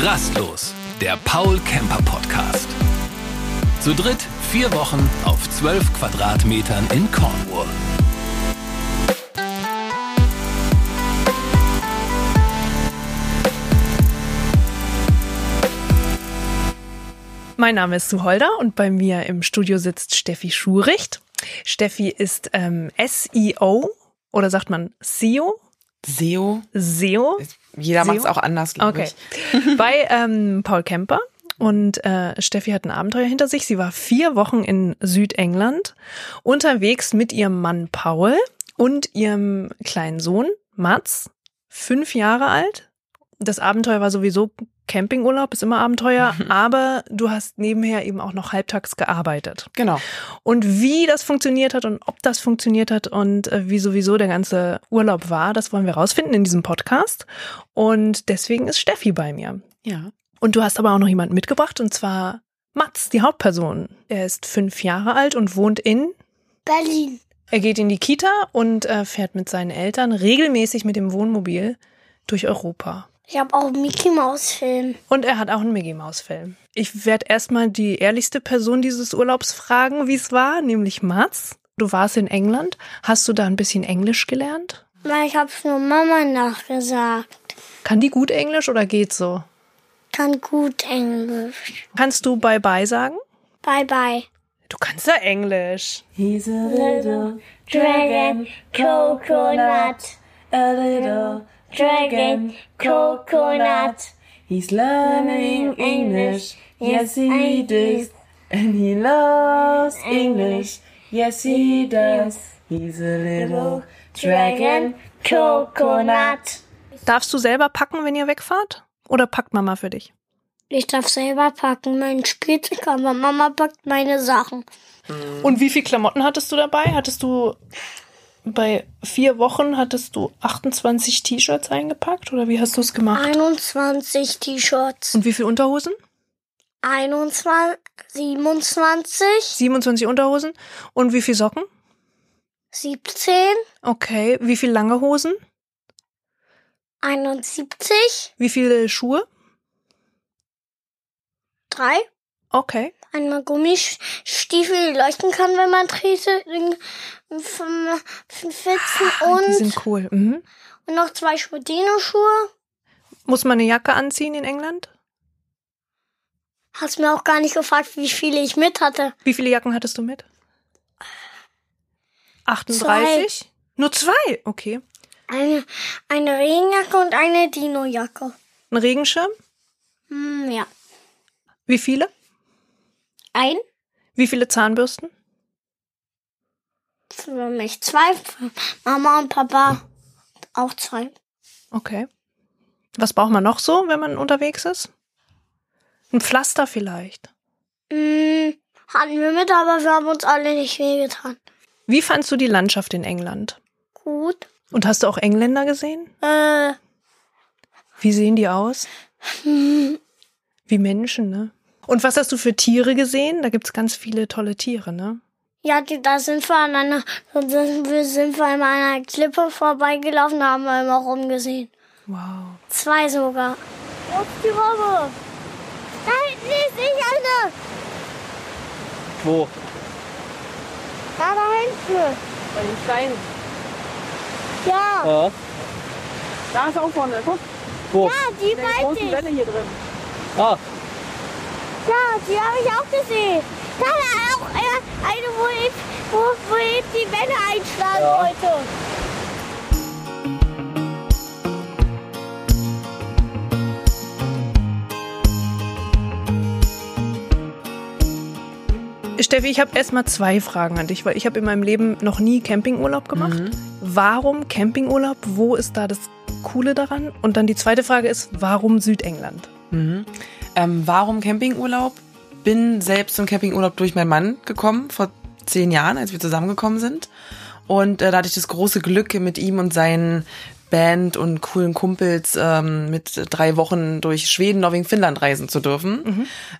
Rastlos, der Paul Camper Podcast. Zu dritt vier Wochen auf zwölf Quadratmetern in Cornwall. Mein Name ist Sue Holder und bei mir im Studio sitzt Steffi Schuricht. Steffi ist ähm, SEO oder sagt man SEO? SEO. SEO. Jeder macht es auch anders, glaube Okay. ich. Bei ähm, Paul Kemper. Und äh, Steffi hat ein Abenteuer hinter sich. Sie war vier Wochen in Südengland unterwegs mit ihrem Mann Paul und ihrem kleinen Sohn Mats, fünf Jahre alt. Das Abenteuer war sowieso Campingurlaub, ist immer Abenteuer, aber du hast nebenher eben auch noch halbtags gearbeitet. Genau. Und wie das funktioniert hat und ob das funktioniert hat und äh, wie sowieso der ganze Urlaub war, das wollen wir rausfinden in diesem Podcast. Und deswegen ist Steffi bei mir. Ja. Und du hast aber auch noch jemanden mitgebracht, und zwar Mats, die Hauptperson. Er ist fünf Jahre alt und wohnt in. Berlin. Er geht in die Kita und äh, fährt mit seinen Eltern regelmäßig mit dem Wohnmobil durch Europa. Ich habe auch einen Mickey Maus Film. Und er hat auch einen Mickey Maus Film. Ich werde erstmal die ehrlichste Person dieses Urlaubs fragen, wie es war, nämlich Mats. Du warst in England. Hast du da ein bisschen Englisch gelernt? Weil ich habe nur Mama nachgesagt. Kann die gut Englisch oder geht's so? Kann gut Englisch. Kannst du Bye Bye sagen? Bye bye. Du kannst ja Englisch. He's a little Dragon Coconut. a little dragon coconut. He's learning English, yes he does. And he loves English, yes he does. He's a little dragon coconut. Darfst du selber packen, wenn ihr wegfahrt? Oder packt Mama für dich? Ich darf selber packen, mein Spielzeug, aber Mama packt meine Sachen. Und wie viel Klamotten hattest du dabei? Hattest du bei vier Wochen hattest du 28 T-Shirts eingepackt oder wie hast du es gemacht? 21 T-Shirts. Und wie viel Unterhosen? 21, 27, 27 Unterhosen. Und wie viel Socken? 17, Okay. Wie viel lange Hosen? 71, Wie viele Schuhe? 3. Okay. Einmal Gummistiefel, die leuchten kann, wenn man trete. Vom, vom Fetzen Ah, die und, sind cool. Mhm. und noch zwei Sportino-Schuhe. Muss man eine Jacke anziehen in England? Hast mir auch gar nicht gefragt, wie viele ich mit hatte. Wie viele Jacken hattest du mit? 38? Nur zwei? Okay. Eine, eine Regenjacke und eine Dino-Jacke. Ein Regenschirm? Hm, ja. Wie viele? Ein Wie viele Zahnbürsten? Für mich, zwei für Mama und Papa. Auch zwei. Okay. Was braucht man noch so, wenn man unterwegs ist? Ein Pflaster vielleicht. Hm, hatten wir mit, aber wir haben uns alle nicht wehgetan. Wie fandst du die Landschaft in England? Gut. Und hast du auch Engländer gesehen? Äh, Wie sehen die aus? hm, Wie Menschen, ne? Und was hast du für Tiere gesehen? Da gibt's ganz viele tolle Tiere, ne? Ja, die, da sind wir an einer, da sind wir, sind wir an einer Klippe vorbeigelaufen, da haben wir immer rumgesehen. Wow. Zwei sogar. Ups, die Robbe. Da hinten ist nicht eine. Wo? Da, da hinten. Bei den Steinen. Ja, Ja. Da ist auch vorne, guck. Wo? ja, die großen ich. Welle hier drin. Ah, Ja, die habe ich auch gesehen. Da äh, eine, wo ich, wo, wo ich die Welle einschlagen Ja. wollte. Steffi, ich habe erstmal zwei Fragen an dich, weil ich habe in meinem Leben noch nie Campingurlaub gemacht. Warum Campingurlaub? Wo ist da das Coole daran? Und dann die zweite Frage ist, warum Südengland? Mhm. Ähm, warum Campingurlaub? Bin selbst zum Campingurlaub durch meinen Mann gekommen, vor zehn Jahren, als wir zusammengekommen sind. Und äh, da hatte ich das große Glück, mit ihm und seinen Band und coolen Kumpels ähm, mit drei Wochen durch Schweden, Norwegen, Finnland reisen zu dürfen.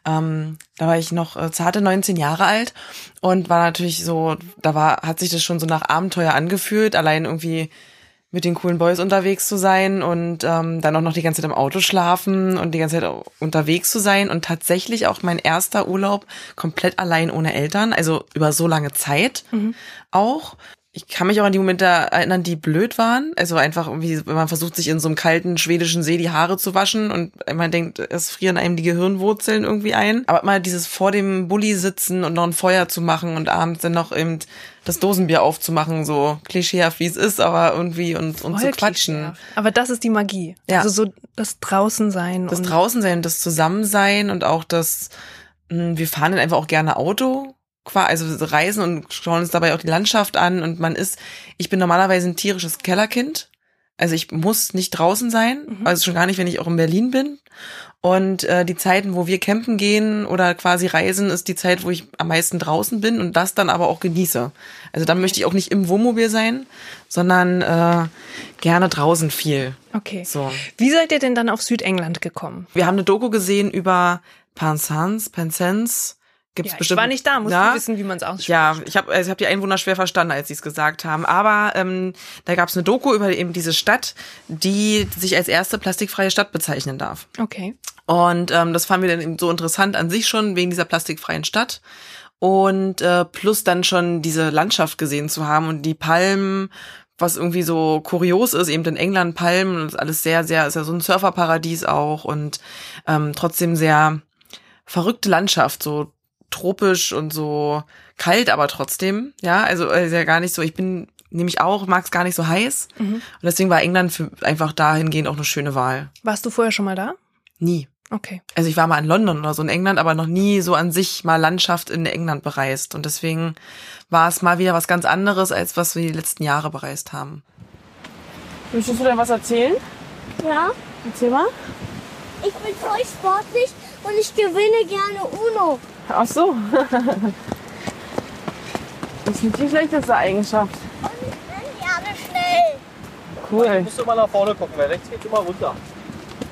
Ähm, da war ich noch äh, zarte 19 Jahre alt und war natürlich so, da war, hat sich das schon so nach Abenteuer angefühlt, allein irgendwie mit den coolen Boys unterwegs zu sein und ähm, dann auch noch die ganze Zeit im Auto schlafen und die ganze Zeit unterwegs zu sein und tatsächlich auch mein erster Urlaub komplett allein ohne Eltern, also über so lange Zeit auch. Ich kann mich auch an die Momente erinnern, die blöd waren. Also einfach irgendwie, wenn man versucht, sich in so einem kalten schwedischen See die Haare zu waschen und man denkt, es frieren einem die Gehirnwurzeln irgendwie ein. Aber mal dieses vor dem Bulli sitzen und noch ein Feuer zu machen und abends dann noch eben das Dosenbier aufzumachen, so klischeehaft wie es ist, aber irgendwie und, und zu quatschen. Aber das ist die Magie. Ja. Also so das Draußensein. Das und Draußensein, das Zusammensein und auch das, mh, wir fahren dann einfach auch gerne Auto, qua- also reisen und schauen uns dabei auch die Landschaft an und man ist, ich bin normalerweise ein tierisches Kellerkind. Also ich muss nicht draußen sein, also schon gar nicht, wenn ich auch in Berlin bin. Und äh, die Zeiten, wo wir campen gehen oder quasi reisen, ist die Zeit, wo ich am meisten draußen bin und das dann aber auch genieße. Also dann möchte ich auch nicht im Wohnmobil sein, sondern äh, gerne draußen viel. Okay. So. Wie seid ihr denn dann auf Südengland gekommen? Wir haben eine Doku gesehen über Penzance, Penzance. Gibt's Ja, ich bestimmt. war nicht da, musst du wissen, wie man es ausspricht. Ja, ich habe also ich hab die Einwohner schwer verstanden, als sie es gesagt haben. Aber ähm, da gab es eine Doku über eben diese Stadt, die sich als erste plastikfreie Stadt bezeichnen darf. Okay. Und ähm, das fanden wir dann eben so interessant an sich schon, wegen dieser plastikfreien Stadt. Und äh, plus dann schon diese Landschaft gesehen zu haben und die Palmen, was irgendwie so kurios ist, eben in England Palmen, und das ist alles sehr, sehr, ist ja so ein Surferparadies auch und ähm, trotzdem sehr verrückte Landschaft, so tropisch und so kalt, aber trotzdem, ja, also äh, ist ja gar nicht so, ich bin nämlich auch, mag es gar nicht so heiß und deswegen war England für einfach dahingehend auch eine schöne Wahl. Warst du vorher schon mal da? Nie. Okay. Also ich war mal in London oder so in England, aber noch nie so an sich mal Landschaft in England bereist. Und deswegen war es mal wieder was ganz anderes, als was wir die letzten Jahre bereist haben. Möchtest du denn was erzählen? Ja, Erzähl mal. ich bin voll sportlich und ich gewinne gerne Uno. Ach so. Das ist nicht die schlechteste Eigenschaft. Und ich bin gerne schnell. Cool. musst du mal nach vorne gucken, weil rechts geht's immer runter.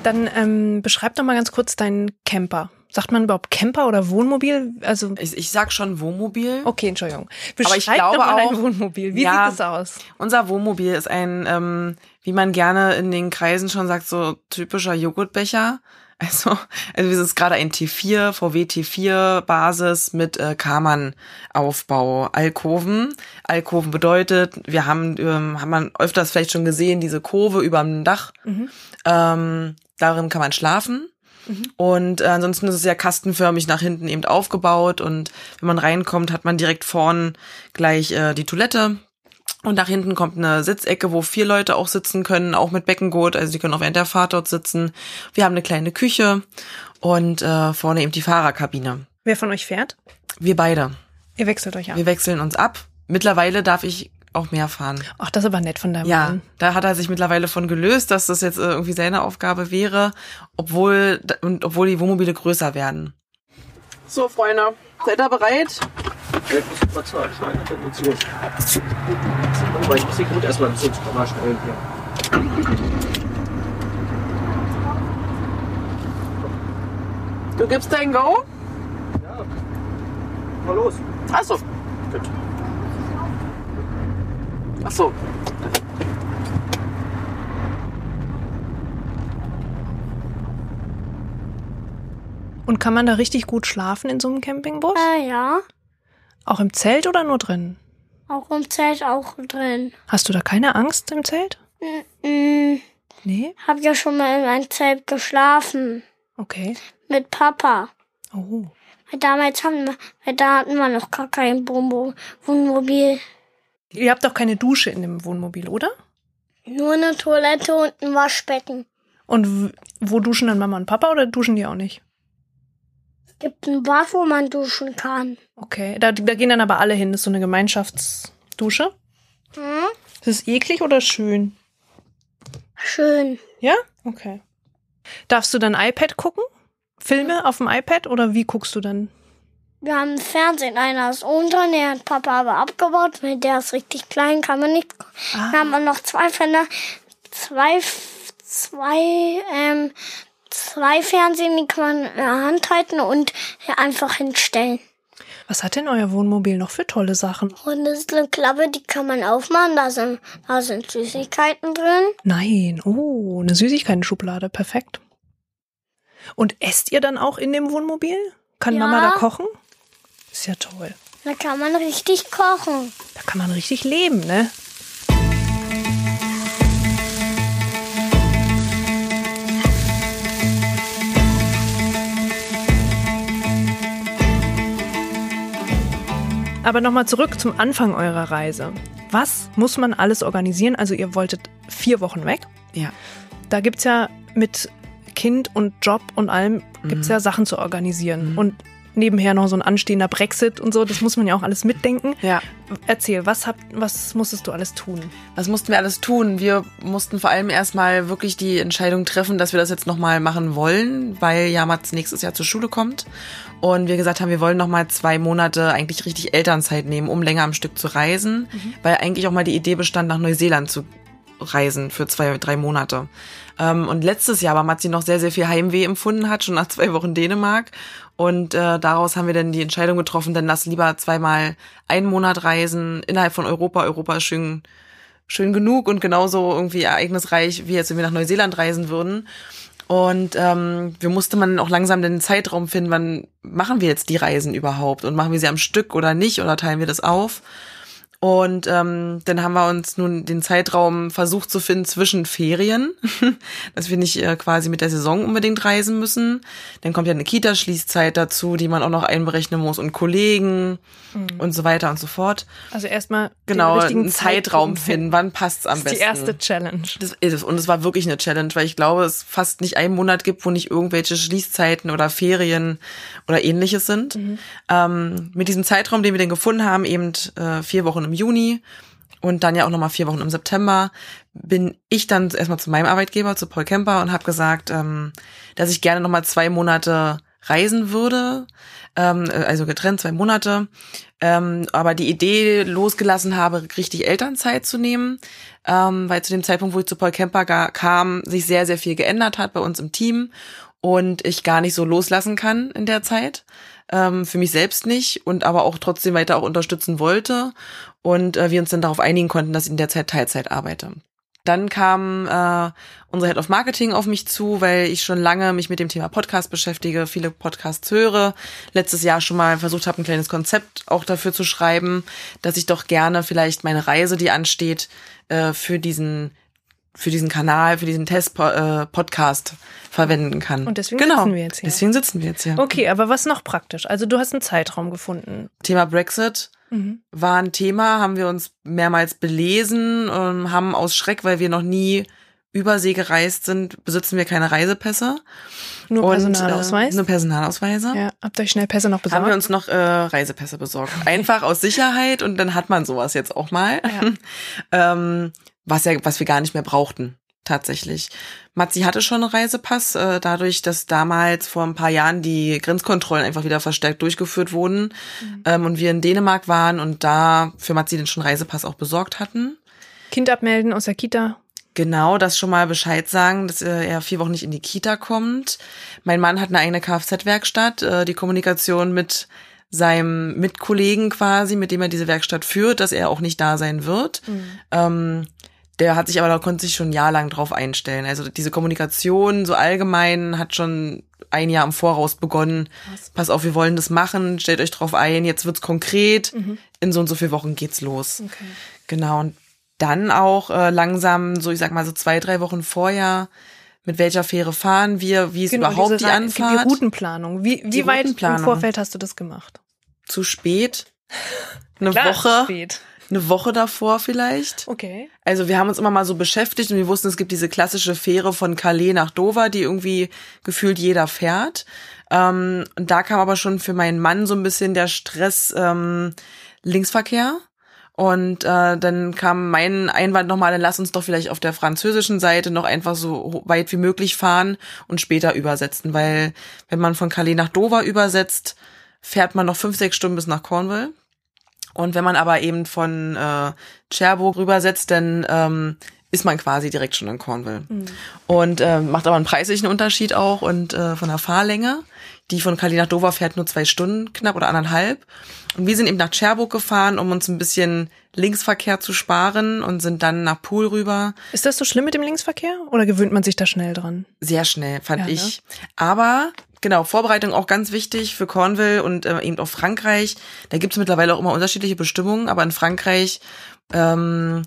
Dann ähm, beschreib doch mal ganz kurz deinen Camper. Sagt man überhaupt Camper oder Wohnmobil? Also Ich, ich sag schon Wohnmobil. okay, Entschuldigung. Aber ich Beschreib glaube doch mal auch- dein Wohnmobil. Wie Ja. sieht es aus? Unser Wohnmobil ist ein, ähm, wie man gerne in den Kreisen schon sagt, so typischer Joghurtbecher. Also, also es ist gerade ein T4, VW T4 Basis mit äh, Karmann-Aufbau, Alkoven. Alkoven bedeutet, wir haben, ähm, haben man öfters vielleicht schon gesehen, diese Kurve über dem Dach. Ähm, darin kann man schlafen. Und äh, ansonsten ist es ja kastenförmig nach hinten eben aufgebaut und wenn man reinkommt, hat man direkt vorn gleich äh, die Toilette. Und nach hinten kommt eine Sitzecke, wo vier Leute auch sitzen können, auch mit Beckengurt. Also die können auch während der Fahrt dort sitzen. Wir haben eine kleine Küche und äh, vorne eben die Fahrerkabine. Wer von euch fährt? Wir beide. Ihr wechselt euch ab. Wir wechseln uns ab. Mittlerweile darf ich auch mehr fahren. Ach, das ist aber nett von deinem Ja, Mann. da hat er sich mittlerweile von gelöst, dass das jetzt äh, irgendwie seine Aufgabe wäre, obwohl und obwohl die Wohnmobile größer werden. So, Freunde, seid ihr bereit? Vielleicht du kurz mal anschneiden, dann geht's los. Aber ich muss die gut erstmal sonst mal schnell hier. Du gibst dein Go? Mal los. Achso. Gut. Achso. Und kann man da richtig gut schlafen in so einem Campingbus? Ah ja, Auch im Zelt oder nur drin? auch im Zelt auch drin. Hast du da keine Angst im Zelt? Hm, Nee? hab ja schon mal in einem Zelt geschlafen. Okay. Mit Papa. Oh. Weil damals haben wir, weil da hatten wir noch gar kein Wohnmo- Wohnmobil. Ihr habt doch keine Dusche in dem Wohnmobil, oder? Nur eine Toilette und ein Waschbecken. Und wo duschen dann Mama und Papa oder duschen die auch nicht? Gibt ein Bad, wo man duschen kann. Okay. Da, da gehen dann aber alle hin. Das ist so eine Gemeinschaftsdusche. Hm? Ist es eklig oder schön? Schön. Ja? Okay. Darfst du dann iPad gucken? Filme auf dem iPad oder wie guckst du dann? Wir haben einen Fernsehen, einer ist unten, der hat Papa aber abgebaut, weil der ist richtig klein, kann man nicht. gucken. Ah. Wir haben noch zwei Fender, zwei, zwei, ähm, zwei Fernsehen, die kann man in der Hand halten und einfach hinstellen. Was hat denn euer Wohnmobil noch für tolle Sachen? Und das ist eine Klappe, die kann man aufmachen. Da sind, da sind Süßigkeiten drin. Nein, oh, eine Süßigkeiten-Schublade, perfekt. Und esst ihr dann auch in dem Wohnmobil? Kann Ja. Mama da kochen? Ist ja toll. Da kann man richtig kochen. Da kann man richtig leben, ne? Aber nochmal zurück zum Anfang eurer Reise. Was muss man alles organisieren? Also ihr wolltet vier Wochen weg. Ja. Da gibt's ja mit Kind und Job und allem gibt's ja Sachen zu organisieren. Und nebenher noch so ein anstehender Brexit und so, das muss man ja auch alles mitdenken. Ja. Erzähl, was, habt, was musstest du alles tun? Was mussten wir alles tun? Wir mussten vor allem erstmal wirklich die Entscheidung treffen, dass wir das jetzt nochmal machen wollen, weil ja Mats nächstes Jahr zur Schule kommt. Und wir gesagt haben, wir wollen nochmal zwei Monate eigentlich richtig Elternzeit nehmen, um länger am Stück zu reisen, weil eigentlich auch mal die Idee bestand, nach Neuseeland zu reisen für zwei, drei Monate. Ähm, und letztes Jahr war Matzi noch sehr, sehr viel Heimweh empfunden hat, schon nach zwei Wochen Dänemark. Und äh, daraus haben wir dann die Entscheidung getroffen, dann lass lieber zweimal einen Monat reisen innerhalb von Europa. Europa ist schön, schön genug und genauso irgendwie ereignisreich, wie jetzt, wenn wir nach Neuseeland reisen würden. Und ähm, wir musste man auch langsam den Zeitraum finden, wann machen wir jetzt die Reisen überhaupt und machen wir sie am Stück oder nicht oder teilen wir das auf. Und ähm, dann haben wir uns nun den Zeitraum versucht zu finden zwischen Ferien, dass wir nicht äh, quasi mit der Saison unbedingt reisen müssen. Dann kommt ja eine Kita-Schließzeit dazu, die man auch noch einberechnen muss und Kollegen und so weiter und so fort. Also erstmal Genau, einen Zeitraum finden, wann passt's am Das ist besten. die erste Challenge. Das ist es. Und es war wirklich eine Challenge, weil ich glaube, es fast nicht einen Monat gibt, wo nicht irgendwelche Schließzeiten oder Ferien oder ähnliches sind. Ähm, mit diesem Zeitraum, den wir denn gefunden haben, eben äh, vier Wochen im Juni und dann ja auch nochmal vier Wochen im September, bin ich dann erstmal zu meinem Arbeitgeber, zu Paul Kemper und habe gesagt, ähm, dass ich gerne nochmal zwei Monate reisen würde, ähm, also getrennt zwei Monate, ähm, aber die Idee losgelassen habe, richtig Elternzeit zu nehmen, ähm, weil zu dem Zeitpunkt, wo ich zu Paul Kemper kam, sich sehr, sehr viel geändert hat bei uns im Team und ich gar nicht so loslassen kann in der Zeit. Ähm, für mich selbst nicht und aber auch trotzdem weiter auch unterstützen wollte und äh, wir uns dann darauf einigen konnten, dass ich in der Zeit Teilzeit arbeite. Dann kam äh, unsere Head of Marketing auf mich zu, weil ich schon lange mich mit dem Thema Podcast beschäftige, viele Podcasts höre. Letztes Jahr schon mal versucht habe, ein kleines Konzept auch dafür zu schreiben, dass ich doch gerne vielleicht meine Reise, die ansteht, äh, für diesen für diesen Kanal, für diesen Test-Podcast verwenden kann. Und deswegen genau. sitzen wir jetzt hier. Deswegen sitzen wir jetzt hier. Okay, aber was noch praktisch? Also du hast einen Zeitraum gefunden. Thema Brexit Mhm. war ein Thema, haben wir uns mehrmals belesen, haben aus Schreck, weil wir noch nie Übersee gereist sind, besitzen wir keine Reisepässe. Nur Und, Personalausweis? Äh, nur Personalausweise. ja, habt euch schnell Pässe noch besorgt? Haben wir uns noch äh, Reisepässe besorgt. Einfach aus Sicherheit und dann hat man sowas jetzt auch mal. ähm, was ja, was wir gar nicht mehr brauchten, tatsächlich. Matzi hatte schon einen Reisepass, äh, dadurch, dass damals vor ein paar Jahren die Grenzkontrollen einfach wieder verstärkt durchgeführt wurden ähm, und wir in Dänemark waren und da für Matzi den schon Reisepass auch besorgt hatten. Kind abmelden aus der Kita. Genau, das schon mal Bescheid sagen, dass äh, er vier Wochen nicht in die Kita kommt. Mein Mann hat eine eigene Kfz-Werkstatt. Äh, die Kommunikation mit seinem Mitkollegen quasi, mit dem er diese Werkstatt führt, dass er auch nicht da sein wird. Ähm, der hat sich aber, da konnte sich schon ein Jahr lang drauf einstellen. Also diese Kommunikation so allgemein hat schon ein Jahr im Voraus begonnen. Pass auf, wir wollen das machen, stellt euch drauf ein, jetzt wird's konkret. In so und so vier Wochen geht's los. Okay. Genau, und dann auch äh, langsam, so ich sag mal so zwei, drei Wochen vorher, mit welcher Fähre fahren wir, wie ist überhaupt diese die Anfahrt. Die Routenplanung. Wie, wie Die weit im Routenplanung. Vorfeld hast du das gemacht? Zu spät. Eine Klar, Woche. Spät. Eine Woche davor vielleicht. Okay. Also wir haben uns immer mal so beschäftigt und wir wussten, es gibt diese klassische Fähre von Calais nach Dover, die irgendwie gefühlt jeder fährt. Ähm, und da kam aber schon für meinen Mann so ein bisschen der Stress ähm, Linksverkehr. Und äh, dann kam mein Einwand nochmal, dann lass uns doch vielleicht auf der französischen Seite noch einfach so weit wie möglich fahren und später übersetzen, weil wenn man von Calais nach Dover übersetzt, fährt man noch fünf, sechs Stunden bis nach Cornwall. Und wenn man aber eben von äh, Cherbourg rübersetzt, dann ähm, ist man quasi direkt schon in Cornwall. Und äh, macht aber einen preislichen Unterschied auch und äh, von der Fahrlänge. Die von Cali nach Dover fährt nur zwei Stunden knapp oder anderthalb. Und wir sind eben nach Cherbourg gefahren, um uns ein bisschen Linksverkehr zu sparen und sind dann nach Pool rüber. Ist das so schlimm mit dem Linksverkehr oder gewöhnt man sich da schnell dran? Sehr schnell, fand Ja, ne? ich. Aber genau, Vorbereitung auch ganz wichtig für Cornwall und äh, eben auch Frankreich. Da gibt es mittlerweile auch immer unterschiedliche Bestimmungen, aber in Frankreich ähm,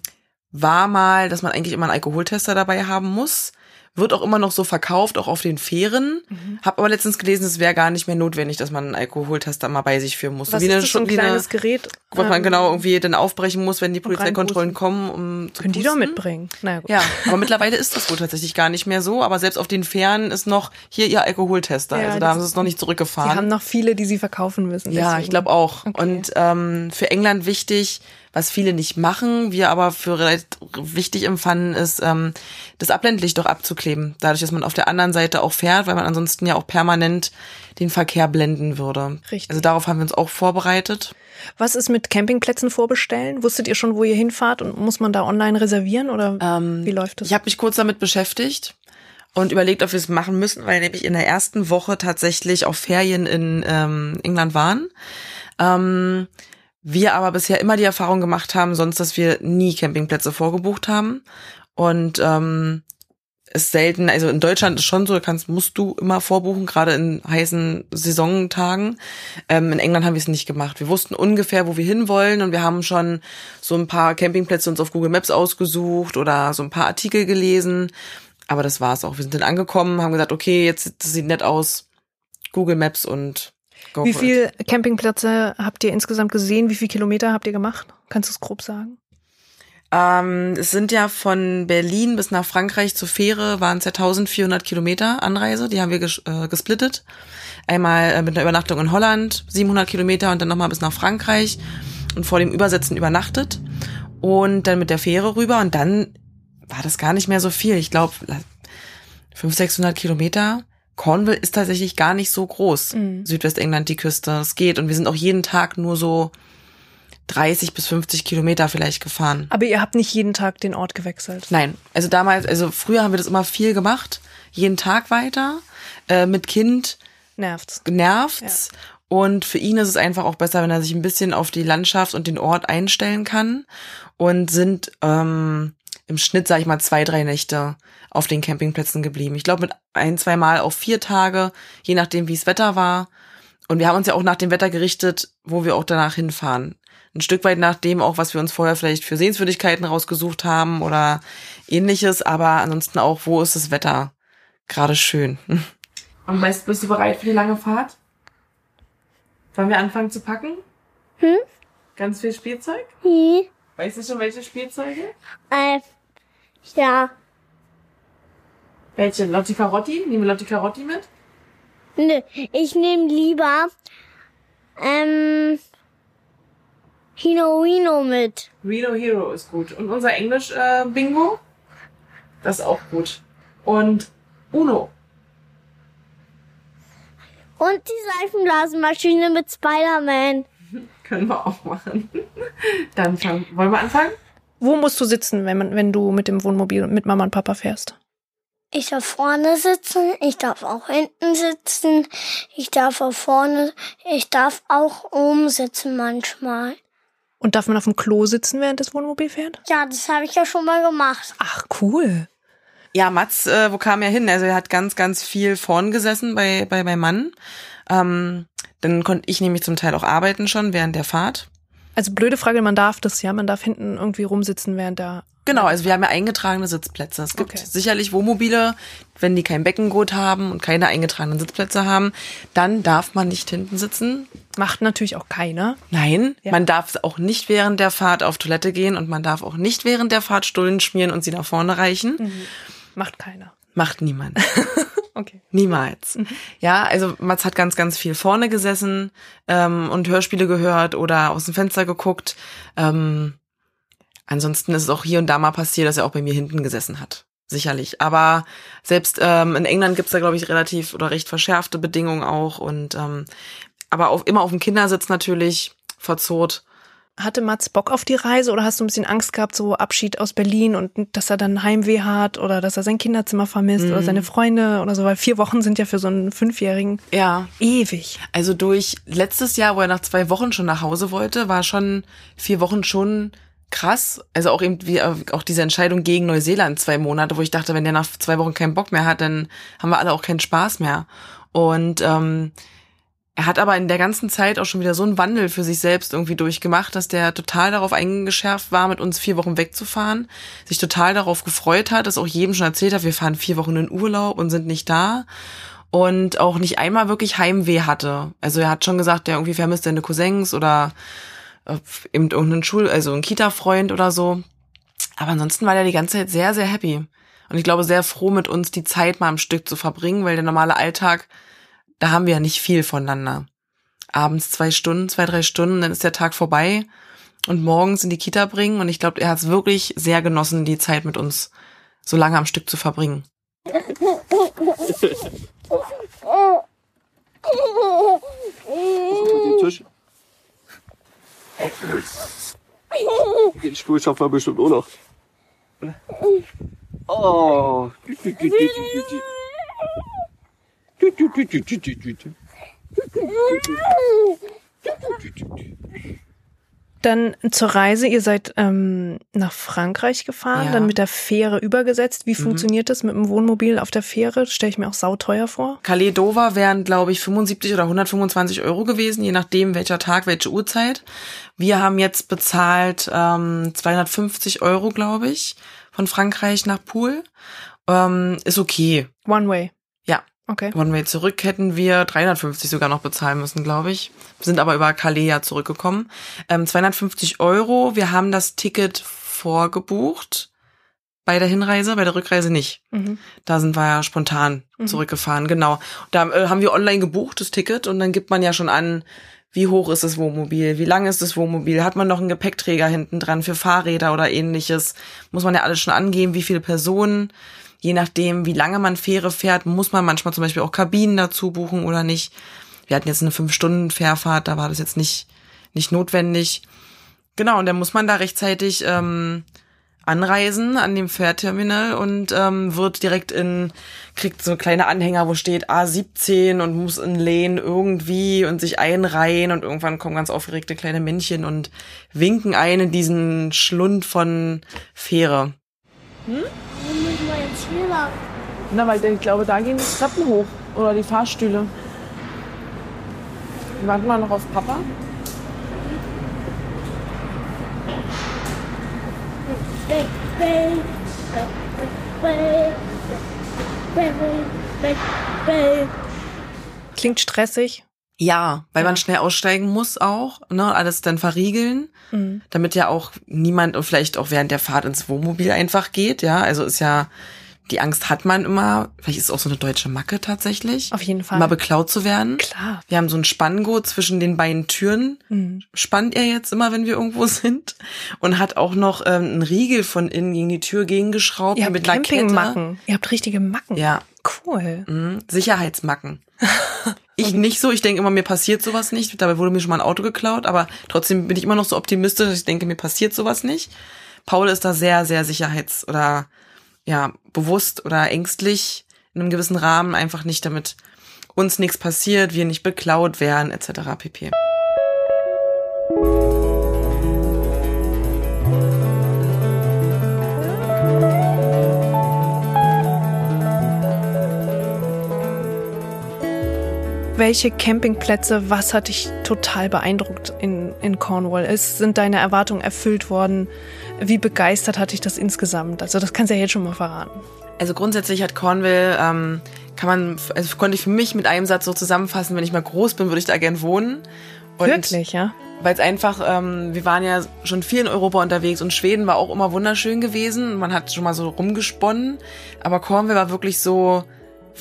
war mal, dass man eigentlich immer einen Alkoholtester dabei haben muss. Wird auch immer noch so verkauft, auch auf den Fähren. Mhm. Hab aber letztens gelesen, es wäre gar nicht mehr notwendig, dass man einen Alkoholtester mal bei sich führen muss. Was wie ist eine, das, so ein wie eine- kleines Gerät? was man ähm, genau irgendwie dann aufbrechen muss, wenn die Polizeikontrollen kommen, um zu Können die doch mitbringen. Naja, gut. Ja, aber mittlerweile ist das wohl tatsächlich gar nicht mehr so. Aber selbst auf den Fähren ist noch hier ihr Alkoholtester. Ja, also da haben sie es noch nicht Sie haben zurückgefahren. noch viele, die sie verkaufen müssen. Ja, deswegen. ich glaube auch. Okay. Und ähm, für England wichtig, was viele nicht machen, wir aber für wichtig empfanden, ist, ähm, das Abblendlicht doch abzukleben. Dadurch, dass man auf der anderen Seite auch fährt, weil man ansonsten ja auch permanent den Verkehr blenden würde. Richtig. Also darauf haben wir uns auch vorbereitet. Was ist mit Campingplätzen vorbestellen? Wusstet ihr schon, wo ihr hinfahrt und muss man da online reservieren oder Ähm, wie läuft das? Ich habe mich kurz damit beschäftigt und überlegt, ob wir es machen müssen, weil nämlich in der ersten Woche tatsächlich auf Ferien in ähm, England waren. Ähm, wir aber bisher immer die Erfahrung gemacht haben, sonst, dass wir nie Campingplätze vorgebucht haben. Und ähm, ist selten, also in Deutschland ist schon so, da kannst, musst du immer vorbuchen, gerade in heißen Saisontagen. Ähm, in England haben wir es nicht gemacht. Wir wussten ungefähr, wo wir hinwollen und wir haben schon so ein paar Campingplätze uns auf Google Maps ausgesucht oder so ein paar Artikel gelesen. Aber das war's auch. Wir sind dann angekommen, haben gesagt, okay, jetzt das sieht nett aus. Google Maps und go Wie for it. viel Campingplätze habt ihr insgesamt gesehen? Wie viele Kilometer habt ihr gemacht? Kannst du es grob sagen? Ähm, es sind ja von Berlin bis nach Frankreich zur Fähre waren es ja 1400 Kilometer Anreise. Die haben wir ges äh, gesplittet. Einmal äh, mit einer Übernachtung in Holland, 700 Kilometer und dann nochmal bis nach Frankreich und vor dem Übersetzen übernachtet und dann mit der Fähre rüber und dann war das gar nicht mehr so viel. Ich glaube 500, 600 Kilometer. Cornwall ist tatsächlich gar nicht so groß. Südwestengland die Küste. Es geht und wir sind auch jeden Tag nur so 30 bis 50 Kilometer vielleicht gefahren. Aber ihr habt nicht jeden Tag den Ort gewechselt. Nein, also damals, also früher haben wir das immer viel gemacht, jeden Tag weiter, äh, mit Kind Nervt's. genervt's. Und für ihn ist es einfach auch besser, wenn er sich ein bisschen auf die Landschaft und den Ort einstellen kann und sind ähm, im Schnitt, sag ich mal, zwei, drei Nächte auf den Campingplätzen geblieben. Ich glaube mit ein, zwei Mal auf vier Tage, je nachdem, wie es Wetter war. Und wir haben uns ja auch nach dem Wetter gerichtet, wo wir auch danach hinfahren. Ein Stück weit nach dem auch, was wir uns vorher vielleicht für Sehenswürdigkeiten rausgesucht haben oder ähnliches, aber ansonsten auch, wo ist das Wetter gerade schön. Und weißt, bist du bereit für die lange Fahrt? Wollen wir anfangen zu packen? Hm? Ganz viel Spielzeug? Hm. Weißt du schon, welche Spielzeuge? Äh, ja. Welche? Lotti Carotti? Nehmen wir Lotti Carotti mit? Nö, ich nehme lieber ähm, Hino Hino mit. Reno Hero ist gut. Und unser Englisch-Bingo? das ist auch gut. Und Uno. Und die Seifenblasenmaschine mit Spider-Man. Können wir auch machen. Dann fangen, wollen wir anfangen? Wo musst du sitzen, wenn, man, wenn du mit dem Wohnmobil mit Mama und Papa fährst? Ich darf vorne sitzen, ich darf auch hinten sitzen, ich darf auch vorne, ich darf auch oben sitzen manchmal. Und darf man auf dem Klo sitzen, während das Wohnmobil fährt? Ja, das habe ich ja schon mal gemacht. Ach, cool. Ja, Mats, äh, wo kam er hin? Also er hat ganz, ganz viel vorn gesessen bei, bei meinem Mann. Ähm, dann konnte ich nämlich zum Teil auch arbeiten schon während der Fahrt. Also blöde Frage, man darf das, ja? Man darf hinten irgendwie rumsitzen, während der... Genau, also wir haben ja eingetragene Sitzplätze. Es gibt Okay. sicherlich Wohnmobile, wenn die kein Beckengurt haben und keine eingetragenen Sitzplätze haben, dann darf man nicht hinten sitzen. Macht natürlich auch keiner. Nein, Ja. man darf auch nicht während der Fahrt auf Toilette gehen und man darf auch nicht während der Fahrt Stullen schmieren und sie nach vorne reichen. Macht keiner. Macht niemand. Okay. Niemals. Ja, also Mats hat ganz, ganz viel vorne gesessen ähm, und Hörspiele gehört oder aus dem Fenster geguckt. Ähm, ansonsten ist es auch hier und da mal passiert, dass er auch bei mir hinten gesessen hat. Sicherlich. Aber selbst ähm, in England gibt's da, glaube ich, relativ oder recht verschärfte Bedingungen auch. Und ähm, aber auch immer auf dem Kindersitz natürlich verzurrt. Hatte Mats Bock auf die Reise oder hast du ein bisschen Angst gehabt, so Abschied aus Berlin und dass er dann Heimweh hat oder dass er sein Kinderzimmer vermisst oder seine Freunde oder so, weil vier Wochen sind ja für so einen Fünfjährigen Ja. ewig. Also durch letztes Jahr, wo er nach zwei Wochen schon nach Hause wollte, war schon vier Wochen schon krass. Also auch eben wie äh, auch diese Entscheidung gegen Neuseeland zwei Monate, wo ich dachte, wenn der nach zwei Wochen keinen Bock mehr hat, dann haben wir alle auch keinen Spaß mehr. Und ähm, er hat aber in der ganzen Zeit auch schon wieder so einen Wandel für sich selbst irgendwie durchgemacht, dass der total darauf eingeschärft war, mit uns vier Wochen wegzufahren, sich total darauf gefreut hat, das auch jedem schon erzählt hat, wir fahren vier Wochen in Urlaub und sind nicht da und auch nicht einmal wirklich Heimweh hatte. Also er hat schon gesagt, der irgendwie vermisst seine Cousins oder äh, eben irgendeinen Schul-, also einen Kita-Freund oder so. Aber ansonsten war der die ganze Zeit sehr, sehr happy. Und ich glaube, sehr froh mit uns die Zeit mal am Stück zu verbringen, weil der normale Alltag, da haben wir ja nicht viel voneinander. Abends zwei Stunden, zwei, drei Stunden, dann ist der Tag vorbei und morgens in die Kita bringen. Und ich glaube, er hat es wirklich sehr genossen, die Zeit mit uns so lange am Stück zu verbringen. Den Tisch. Den Stuhl schaffen wir bestimmt auch noch. Oh. Dann zur Reise, ihr seid ähm, nach Frankreich gefahren, Ja. dann mit der Fähre übergesetzt. Wie funktioniert das mit dem Wohnmobil auf der Fähre? Stelle ich mir auch sauteuer vor. Calais Dover wären, glaube ich, 75 oder 125 Euro gewesen, je nachdem welcher Tag, welche Uhrzeit. Wir haben jetzt bezahlt ähm, 250 Euro, glaube ich, von Frankreich nach Pool. Ähm, ist okay. One way. Ja. Okay. One Way zurück hätten wir 350 sogar noch bezahlen müssen, glaube ich. Wir sind aber über Calais ja zurückgekommen. Ähm, 250 Euro. Wir haben das Ticket vorgebucht bei der Hinreise, bei der Rückreise nicht. Mhm. Da sind wir ja spontan zurückgefahren, genau. Da äh, haben wir online gebucht, das Ticket, und dann gibt man ja schon an, wie hoch ist das Wohnmobil, wie lang ist das Wohnmobil, hat man noch einen Gepäckträger hinten dran für Fahrräder oder ähnliches, muss man ja alles schon angeben, wie viele Personen. Je nachdem, wie lange man Fähre fährt, muss man manchmal zum Beispiel auch Kabinen dazu buchen oder nicht. Wir hatten jetzt eine fünf Stunden Fährfahrt, da war das jetzt nicht, nicht notwendig. Genau, und dann muss man da rechtzeitig ähm, anreisen an dem Fährterminal und ähm, wird direkt in, kriegt so kleine Anhänger, wo steht A17 und muss in Lane irgendwie und sich einreihen und irgendwann kommen ganz aufgeregte kleine Männchen und winken ein in diesen Schlund von Fähre. Wo müssen wir jetzt hier lang? Na, weil ich glaube, da gehen die Treppen hoch. Oder die Fahrstühle. Warten wir noch auf Papa? Klingt stressig. Ja, weil man schnell aussteigen muss auch, ne, alles dann verriegeln, damit ja auch niemand und vielleicht auch während der Fahrt ins Wohnmobil einfach geht, ja, also ist ja, die Angst hat man immer, vielleicht ist es auch so eine deutsche Macke tatsächlich. Auf jeden Fall. Mal beklaut zu werden. Klar. Wir haben so ein Spanngurt zwischen den beiden Türen, Mhm. spannt er jetzt immer, wenn wir irgendwo sind und hat auch noch ähm, einen Riegel von innen gegen die Tür gegengeschraubt Ihr habt mit. Campingmacken. Ihr habt richtige Macken. Ja, Cool. Mhm. Sicherheitsmacken. Ich nicht so, ich denke immer, mir passiert sowas nicht. Dabei wurde mir schon mal ein Auto geklaut, aber trotzdem bin ich immer noch so optimistisch, dass ich denke, mir passiert sowas nicht. Paul ist da sehr, sehr sicherheits- oder ja, bewusst oder ängstlich in einem gewissen Rahmen, einfach nicht, damit uns nichts passiert, wir nicht beklaut werden, etc. pp. Welche Campingplätze, was hat dich total beeindruckt in, in Cornwall? Ist, sind deine Erwartungen erfüllt worden? Wie begeistert hat dich das insgesamt? Also das kannst du ja jetzt schon mal verraten. Also grundsätzlich hat Cornwall, ähm, kann man, also konnte ich für mich mit einem Satz so zusammenfassen, wenn ich mal groß bin, würde ich da gern wohnen. Und Wirklich, ja? Weil es einfach, ähm, wir waren ja schon viel in Europa unterwegs und Schweden war auch immer wunderschön gewesen. Man hat schon mal so rumgesponnen. Aber Cornwall war wirklich so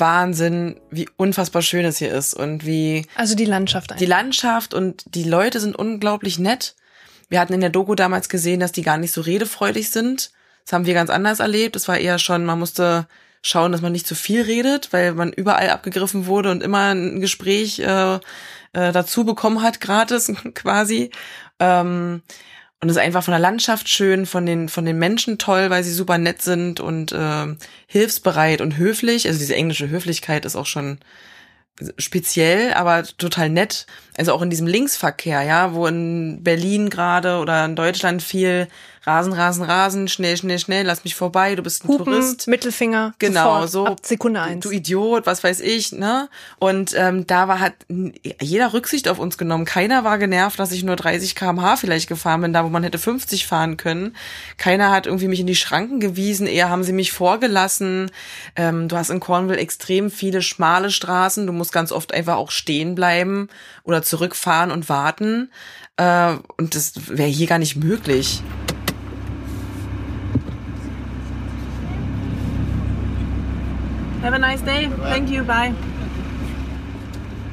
Wahnsinn, wie unfassbar schön es hier ist und wie Also die Landschaft die eigentlich. Landschaft und die Leute sind unglaublich nett. Wir hatten in der Doku damals gesehen, dass die gar nicht so redefreudig sind. Das haben wir ganz anders erlebt. Es war eher schon, man musste schauen, dass man nicht zu viel redet, weil man überall abgegriffen wurde und immer ein Gespräch äh, äh, dazu bekommen hat, gratis quasi. Ähm, und es ist einfach von der Landschaft schön, von den, von den Menschen toll, weil sie super nett sind und äh, hilfsbereit und höflich. Also diese englische Höflichkeit ist auch schon speziell, aber total nett. Also auch in diesem Linksverkehr, ja, wo in Berlin gerade oder in Deutschland viel Rasen, Rasen, Rasen, schnell, schnell, schnell, lass mich vorbei, du bist ein Hupen, Tourist. Mittelfinger, Genau, sofort, so. ab Sekunde eins. Du Idiot, was weiß ich, ne? Und ähm, da war hat jeder Rücksicht auf uns genommen. Keiner war genervt, dass ich nur 30 km/h vielleicht gefahren bin, da wo man hätte 50 fahren können. Keiner hat irgendwie mich in die Schranken gewiesen, eher haben sie mich vorgelassen. Ähm, du hast in Cornwall extrem viele schmale Straßen. Du musst ganz oft einfach auch stehen bleiben oder zurückfahren und warten. Äh, und das wäre hier gar nicht möglich. Have a nice day. Thank you. Bye.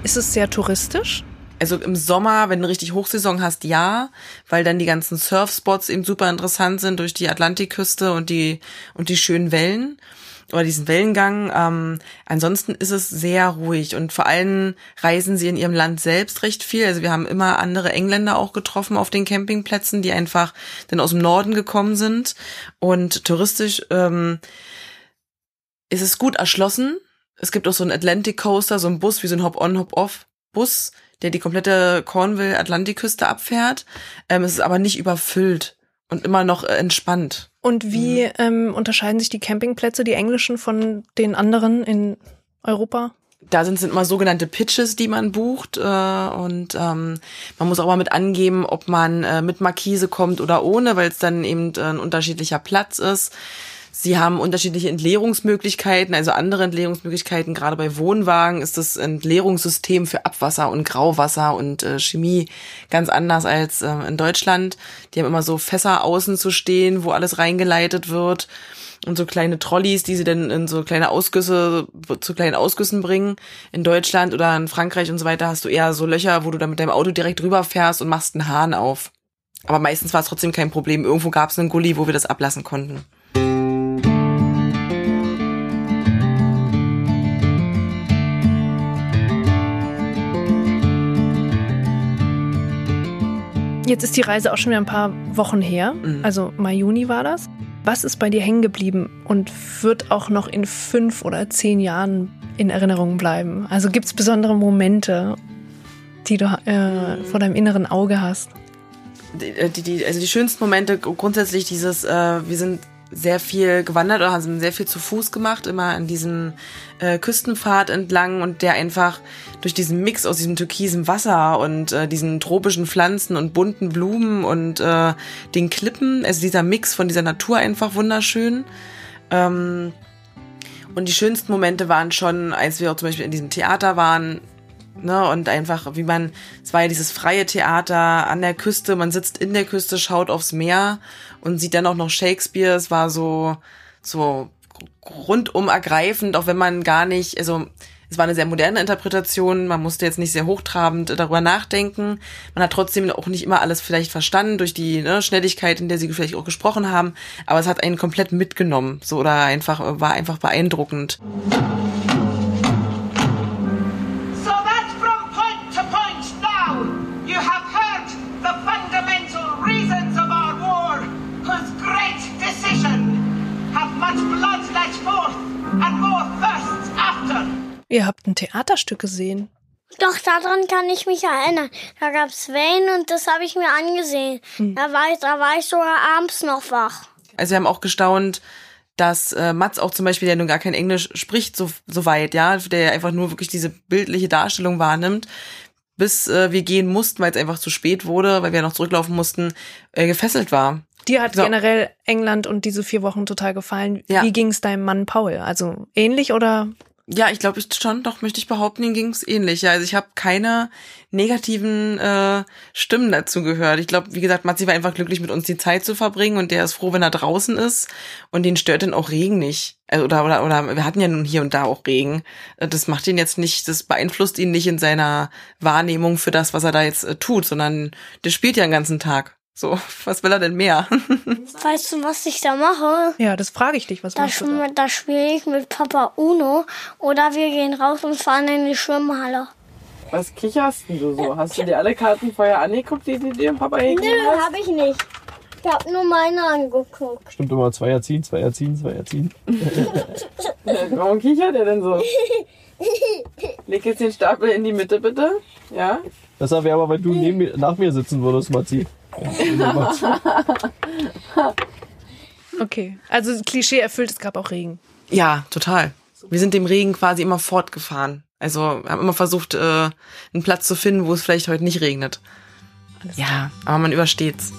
Ist es sehr touristisch? Also im Sommer, wenn du richtig Hochsaison hast, ja, weil dann die ganzen Surfspots eben super interessant sind durch die Atlantikküste und die und die schönen Wellen oder diesen Wellengang. Ähm, ansonsten ist es sehr ruhig und vor allem reisen sie in ihrem Land selbst recht viel. Also wir haben immer andere Engländer auch getroffen auf den Campingplätzen, die einfach dann aus dem Norden gekommen sind und touristisch ähm, ist es gut erschlossen. Es gibt auch so einen Atlantic Coaster, so einen Bus wie so ein Hop-on, Hop-off-Bus, der die komplette Cornwall-Atlantikküste abfährt. Ähm, es ist aber nicht überfüllt und immer noch äh, entspannt. Und wie ähm, unterscheiden sich die Campingplätze, die englischen, von den anderen in Europa? Da sind, sind immer sogenannte Pitches, die man bucht. Äh, und ähm, man muss auch mal mit angeben, ob man äh, mit Markise kommt oder ohne, weil es dann eben äh, ein unterschiedlicher Platz ist. Sie haben unterschiedliche Entleerungsmöglichkeiten, also andere Entleerungsmöglichkeiten. Gerade bei Wohnwagen ist das Entleerungssystem für Abwasser und Grauwasser und äh, Chemie ganz anders als äh, in Deutschland. Die haben immer so Fässer außen zu stehen, wo alles reingeleitet wird und so kleine Trolleys, die sie dann in so kleine Ausgüsse zu kleinen Ausgüssen bringen. In Deutschland oder in Frankreich und so weiter hast du eher so Löcher, wo du dann mit deinem Auto direkt rüberfährst und machst einen Hahn auf. Aber meistens war es trotzdem kein Problem. Irgendwo gab es einen Gully, wo wir das ablassen konnten. Jetzt ist die Reise auch schon wieder ein paar Wochen her. Mhm. Also Mai, Juni war das. Was ist bei dir hängen geblieben und wird auch noch in fünf oder zehn Jahren in Erinnerung bleiben? Also gibt es besondere Momente, die du äh, vor deinem inneren Auge hast? die, äh, die, also die schönsten Momente grundsätzlich dieses, äh, wir sind sehr viel gewandert oder haben sehr viel zu Fuß gemacht, immer an diesem äh, Küstenpfad entlang und der einfach durch diesen Mix aus diesem türkisen Wasser und äh, diesen tropischen Pflanzen und bunten Blumen und äh, den Klippen, also dieser Mix von dieser Natur einfach wunderschön. Ähm, und die schönsten Momente waren schon, als wir auch zum Beispiel in diesem Theater waren, ne, und einfach, wie man, es war ja dieses freie Theater an der Küste, man sitzt in der Küste, schaut aufs Meer und sieht dann auch noch Shakespeare, es war so, so rundum ergreifend, auch wenn man gar nicht, also, es war eine sehr moderne Interpretation, man musste jetzt nicht sehr hochtrabend darüber nachdenken. Man hat trotzdem auch nicht immer alles vielleicht verstanden durch die ne, Schnelligkeit, in der sie vielleicht auch gesprochen haben, aber es hat einen komplett mitgenommen, so oder einfach war einfach beeindruckend. Ihr habt ein Theaterstück gesehen. Doch, daran kann ich mich erinnern. Da gab's Wellen und das habe ich mir angesehen. Da, war ich, da war ich sogar abends noch wach. Also wir haben auch gestaunt, dass äh, Mats auch zum Beispiel, der nun gar kein Englisch spricht, so, so weit, ja, der einfach nur wirklich diese bildliche Darstellung wahrnimmt, bis äh, wir gehen mussten, weil es einfach zu spät wurde, weil wir noch zurücklaufen mussten, äh, gefesselt war. Dir hat So. generell England und diese vier Wochen total gefallen. Ja. Wie ging es deinem Mann Paul? Also ähnlich oder? Ja, ich glaube ich schon, doch möchte ich behaupten, ihm ging es ähnlich. Ja, also ich habe keine negativen äh, Stimmen dazu gehört. Ich glaube, wie gesagt, Matzi war einfach glücklich, mit uns die Zeit zu verbringen und der ist froh, wenn er draußen ist und den stört dann auch Regen nicht. Also, oder, oder, oder wir hatten ja nun hier und da auch Regen. Äh, Das macht ihn jetzt nicht, das beeinflusst ihn nicht in seiner Wahrnehmung für das, was er da jetzt äh, tut, sondern der spielt ja den ganzen Tag. So, was will er denn mehr? Weißt du, was ich da mache? Ja, das frage ich dich. Was Da, machst du da? da spiele ich mit Papa Uno oder wir gehen raus und fahren in die Schwimmhalle. Was kicherst denn du so? Hast du dir alle Karten vorher angeguckt, die du dir dem Papa gegeben Nö, hast? habe ich nicht. Ich habe nur meine angeguckt. Stimmt immer, Zweier ziehen, Zweier ziehen, Zweier ziehen. Warum kichert er denn so? Leg jetzt den Stapel in die Mitte, bitte. Ja? Besser wäre aber, wenn du neben mir, nach mir sitzen würdest, Matzi. Okay. Also Klischee erfüllt, es gab auch Regen. Ja, total. Wir sind dem Regen quasi immer fortgefahren. Also haben immer versucht, äh, einen Platz zu finden, wo es vielleicht heute nicht regnet. ja, aber man übersteht's.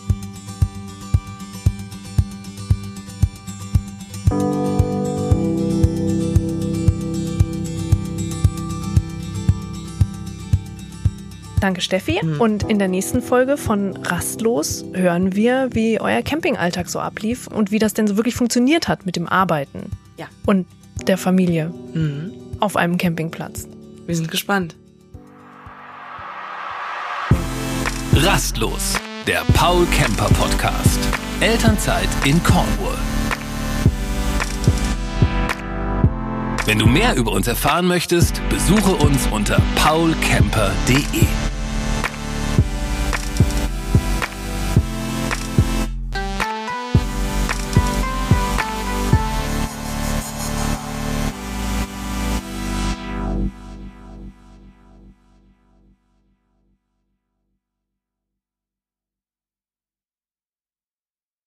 Danke, Steffi. Und in der nächsten Folge von Rastlos hören wir, wie euer Campingalltag so ablief und wie das denn so wirklich funktioniert hat mit dem Arbeiten. Ja. Und der Familie Mhm. auf einem Campingplatz. Wir sind gespannt. Rastlos, der Paul Camper Podcast. Elternzeit in Cornwall. Wenn du mehr über uns erfahren möchtest, besuche uns unter paulcamper.de.